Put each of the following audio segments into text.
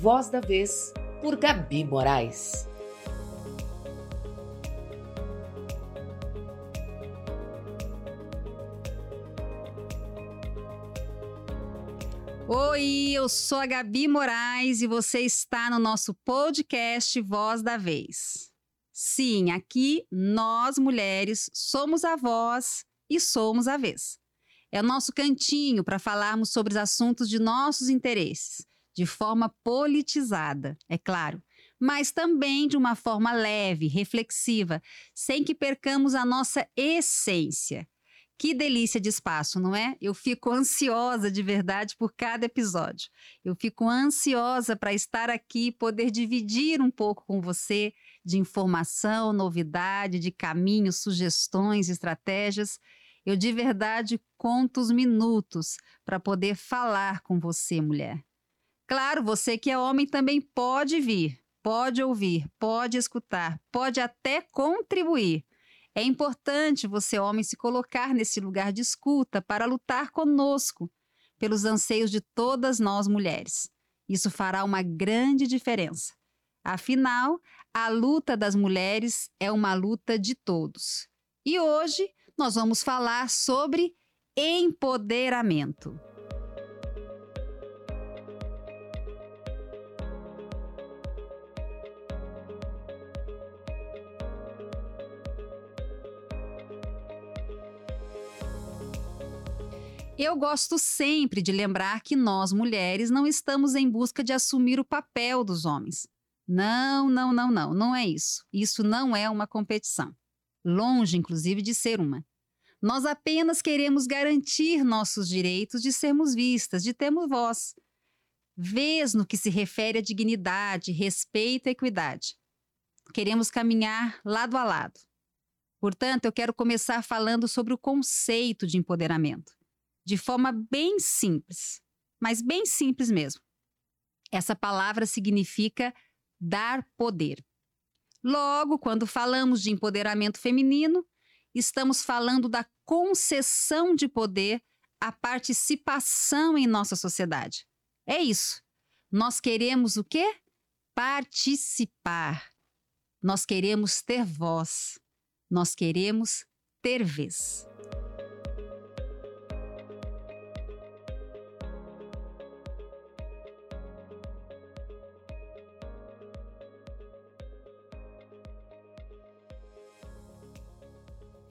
Voz da Vez, por Gabi Moraes. Oi, eu sou a Gabi Moraes e você está no nosso podcast Voz da Vez. Sim, aqui nós mulheres somos a voz e somos a vez. É o nosso cantinho para falarmos sobre os assuntos de nossos interesses, de forma politizada, é claro, mas também de uma forma leve, reflexiva, sem que percamos a nossa essência que delícia de espaço, não é? Eu fico ansiosa de verdade por cada episódio. Eu fico ansiosa para estar aqui poder dividir um pouco com você de informação, novidade, de caminhos, sugestões, estratégias. Eu de verdade conto os minutos para poder falar com você, mulher. Claro, você que é homem também pode vir, pode ouvir, pode escutar, pode até contribuir. É importante você, homem, se colocar nesse lugar de escuta para lutar conosco pelos anseios de todas nós mulheres. Isso fará uma grande diferença. Afinal, a luta das mulheres é uma luta de todos. E hoje nós vamos falar sobre empoderamento. Eu gosto sempre de lembrar que nós, mulheres, não estamos em busca de assumir o papel dos homens. Não, não, não, não, não é isso. Isso não é uma competição. Longe, inclusive, de ser uma. Nós apenas queremos garantir nossos direitos de sermos vistas, de termos voz. Vez no que se refere à dignidade, respeito e equidade. Queremos caminhar lado a lado. Portanto, eu quero começar falando sobre o conceito de empoderamento de forma bem simples, mas bem simples mesmo. Essa palavra significa dar poder. Logo, quando falamos de empoderamento feminino, estamos falando da concessão de poder à participação em nossa sociedade. É isso. Nós queremos o quê? Participar. Nós queremos ter voz. Nós queremos ter vez.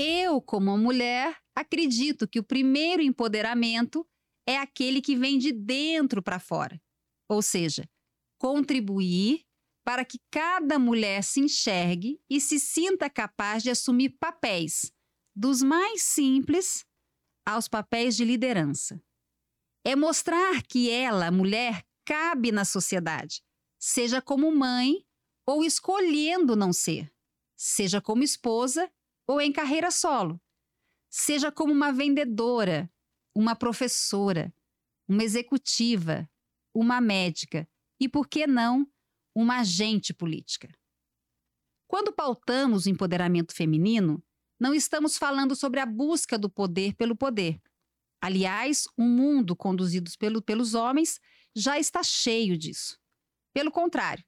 Eu, como mulher, acredito que o primeiro empoderamento é aquele que vem de dentro para fora. Ou seja, contribuir para que cada mulher se enxergue e se sinta capaz de assumir papéis, dos mais simples aos papéis de liderança. É mostrar que ela, mulher, cabe na sociedade, seja como mãe ou escolhendo não ser, seja como esposa ou em carreira solo. Seja como uma vendedora, uma professora, uma executiva, uma médica e, por que não, uma agente política. Quando pautamos o empoderamento feminino, não estamos falando sobre a busca do poder pelo poder. Aliás, o um mundo conduzido pelo, pelos homens já está cheio disso. Pelo contrário,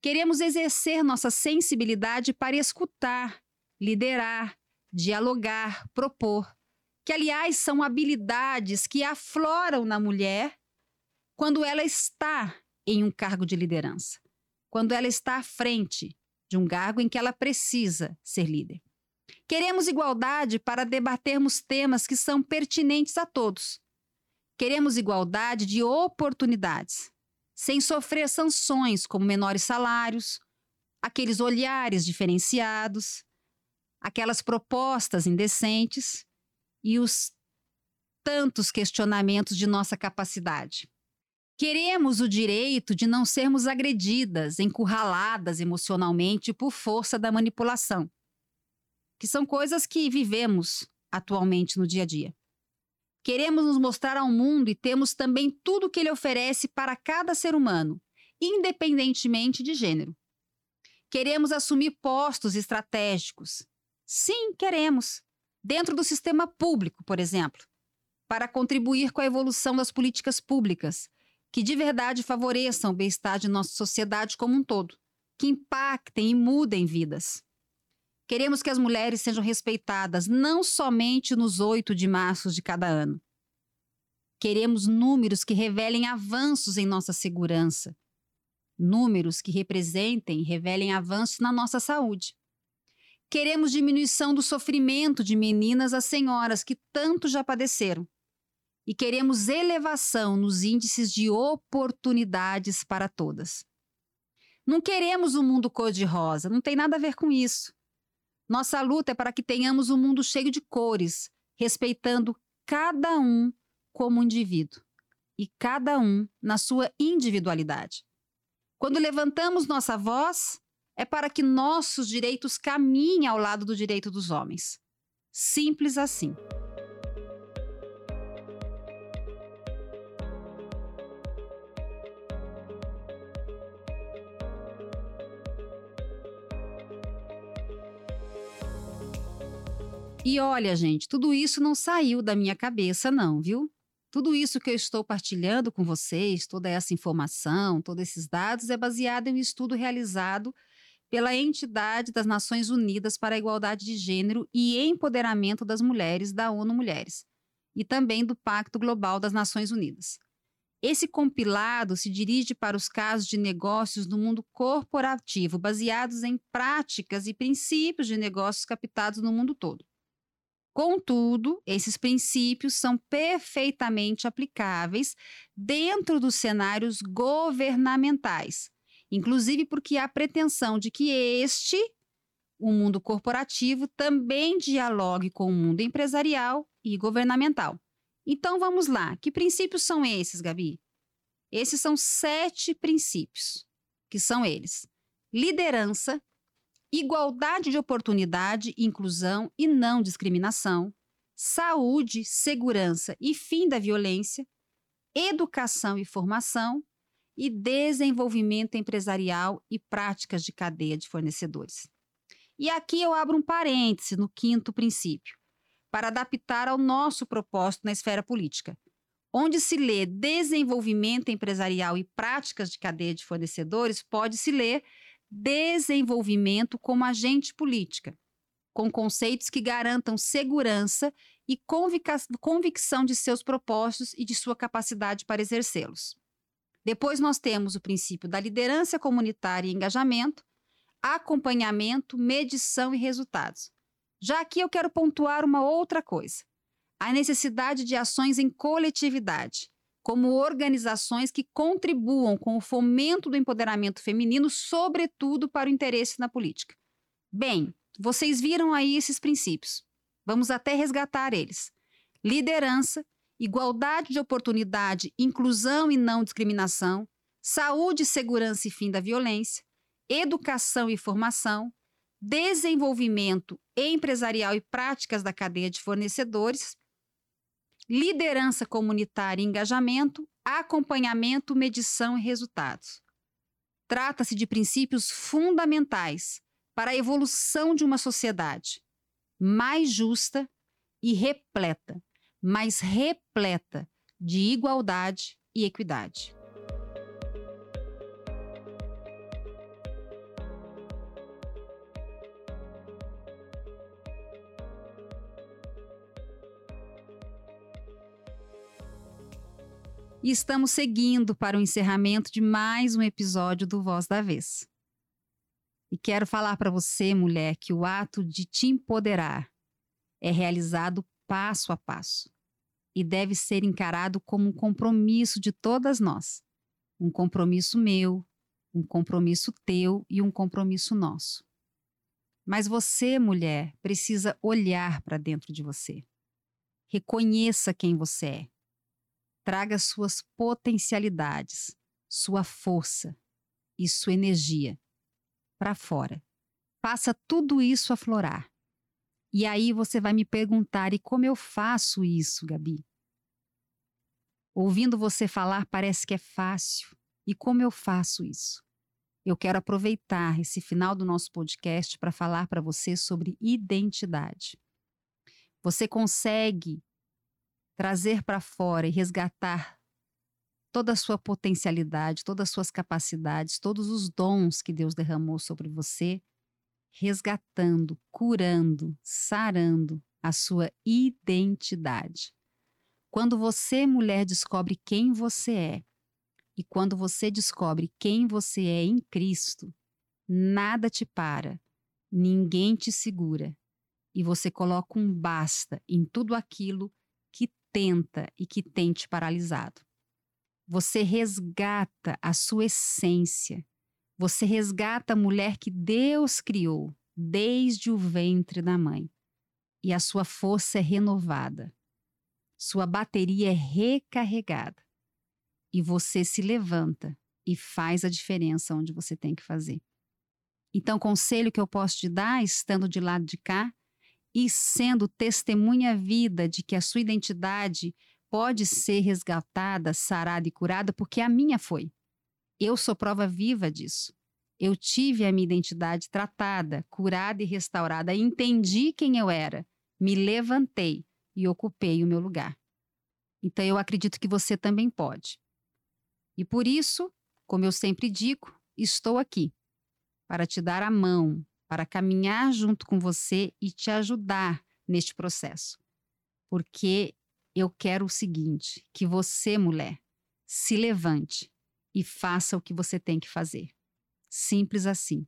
queremos exercer nossa sensibilidade para escutar, liderar, dialogar, propor, que aliás são habilidades que afloram na mulher quando ela está em um cargo de liderança, quando ela está à frente de um cargo em que ela precisa ser líder. Queremos igualdade para debatermos temas que são pertinentes a todos. Queremos igualdade de oportunidades, sem sofrer sanções como menores salários, aqueles olhares diferenciados, aquelas propostas indecentes e os tantos questionamentos de nossa capacidade. Queremos o direito de não sermos agredidas, encurraladas emocionalmente por força da manipulação, que são coisas que vivemos atualmente no dia a dia. Queremos nos mostrar ao mundo e temos também tudo o que ele oferece para cada ser humano, independentemente de gênero. Queremos assumir postos estratégicos, Sim, queremos. Dentro do sistema público, por exemplo, para contribuir com a evolução das políticas públicas que de verdade favoreçam o bem-estar de nossa sociedade como um todo, que impactem e mudem vidas. Queremos que as mulheres sejam respeitadas não somente nos 8 de março de cada ano. Queremos números que revelem avanços em nossa segurança, números que representem e revelem avanços na nossa saúde. Queremos diminuição do sofrimento de meninas a senhoras que tanto já padeceram. E queremos elevação nos índices de oportunidades para todas. Não queremos um mundo cor-de-rosa, não tem nada a ver com isso. Nossa luta é para que tenhamos um mundo cheio de cores, respeitando cada um como indivíduo e cada um na sua individualidade. Quando levantamos nossa voz, é para que nossos direitos caminhem ao lado do direito dos homens. Simples assim. E olha, gente, tudo isso não saiu da minha cabeça, não, viu? Tudo isso que eu estou partilhando com vocês, toda essa informação, todos esses dados, é baseado em um estudo realizado pela entidade das Nações Unidas para a Igualdade de Gênero e Empoderamento das Mulheres, da ONU Mulheres, e também do Pacto Global das Nações Unidas. Esse compilado se dirige para os casos de negócios no mundo corporativo, baseados em práticas e princípios de negócios captados no mundo todo. Contudo, esses princípios são perfeitamente aplicáveis dentro dos cenários governamentais, inclusive porque há pretensão de que este, o mundo corporativo, também dialogue com o mundo empresarial e governamental. Então vamos lá, que princípios são esses, Gabi? Esses são sete princípios, que são eles: liderança, igualdade de oportunidade, inclusão e não discriminação, saúde, segurança e fim da violência, educação e formação e desenvolvimento empresarial e práticas de cadeia de fornecedores. E aqui eu abro um parêntese no quinto princípio, para adaptar ao nosso propósito na esfera política, onde se lê desenvolvimento empresarial e práticas de cadeia de fornecedores, pode se ler desenvolvimento como agente política, com conceitos que garantam segurança e convicção de seus propósitos e de sua capacidade para exercê-los. Depois nós temos o princípio da liderança comunitária e engajamento, acompanhamento, medição e resultados. Já aqui eu quero pontuar uma outra coisa: a necessidade de ações em coletividade, como organizações que contribuam com o fomento do empoderamento feminino, sobretudo para o interesse na política. Bem, vocês viram aí esses princípios. Vamos até resgatar eles: liderança, igualdade de oportunidade, inclusão e não discriminação, saúde, segurança e fim da violência, educação e formação, desenvolvimento empresarial e práticas da cadeia de fornecedores, liderança comunitária e engajamento, acompanhamento, medição e resultados. Trata-se de princípios fundamentais para a evolução de uma sociedade mais justa e repleta, mais repleta de igualdade e equidade. e estamos seguindo para o encerramento de mais um episódio do Voz da Vez. E quero falar para você, mulher, que o ato de te empoderar é realizado passo a passo e deve ser encarado como um compromisso de todas nós. Um compromisso meu, um compromisso teu e um compromisso nosso. Mas você, mulher, precisa olhar para dentro de você. Reconheça quem você é traga suas potencialidades, sua força e sua energia para fora. Faça tudo isso aflorar. E aí você vai me perguntar: e como eu faço isso, Gabi? Ouvindo você falar, parece que é fácil. E como eu faço isso? Eu quero aproveitar esse final do nosso podcast para falar para você sobre identidade. Você consegue trazer para fora e resgatar toda a sua potencialidade, todas as suas capacidades, todos os dons que Deus derramou sobre você, resgatando, curando, sarando a sua identidade. Quando você, mulher, descobre quem você é, e quando você descobre quem você é em Cristo, nada te para, ninguém te segura, e você coloca um basta em tudo aquilo que tenta e que tem te paralisado. Você resgata a sua essência. Você resgata a mulher que Deus criou desde o ventre da mãe. E a sua força é renovada. Sua bateria é recarregada. E você se levanta e faz a diferença onde você tem que fazer. Então, conselho que eu posso te dar, estando de lado de cá e sendo testemunha vida de que a sua identidade pode ser resgatada, sarada e curada, porque a minha foi. Eu sou prova viva disso. Eu tive a minha identidade tratada, curada e restaurada, entendi quem eu era, me levantei e ocupei o meu lugar. Então eu acredito que você também pode. E por isso, como eu sempre digo, estou aqui para te dar a mão, para caminhar junto com você e te ajudar neste processo. Porque eu quero o seguinte: que você, mulher, se levante e faça o que você tem que fazer. Simples assim.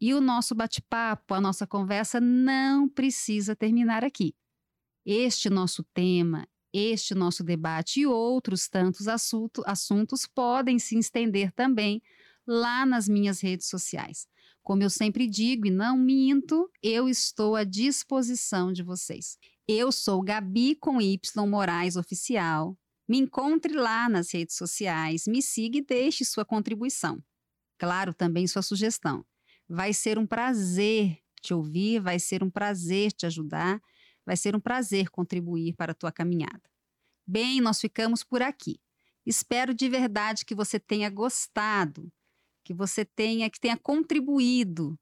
E o nosso bate-papo, a nossa conversa não precisa terminar aqui. Este nosso tema, este nosso debate e outros tantos assunto, assuntos podem se estender também lá nas minhas redes sociais. Como eu sempre digo e não minto, eu estou à disposição de vocês. Eu sou Gabi com Y Moraes Oficial. Me encontre lá nas redes sociais, me siga e deixe sua contribuição. Claro, também sua sugestão. Vai ser um prazer te ouvir, vai ser um prazer te ajudar, vai ser um prazer contribuir para a tua caminhada. Bem, nós ficamos por aqui. Espero de verdade que você tenha gostado, que você tenha que tenha contribuído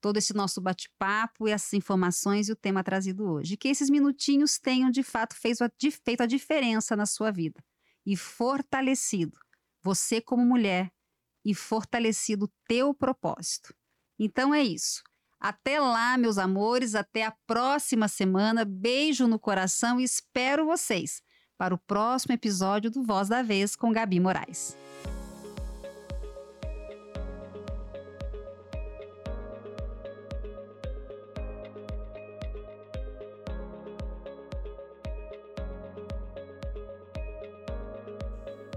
todo esse nosso bate-papo e essas informações e o tema trazido hoje. Que esses minutinhos tenham de fato feito a, feito a diferença na sua vida e fortalecido você como mulher e fortalecido o teu propósito. Então é isso. Até lá, meus amores, até a próxima semana. Beijo no coração e espero vocês para o próximo episódio do Voz da Vez com Gabi Moraes.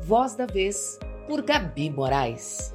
Voz da Vez, por Gabi Moraes.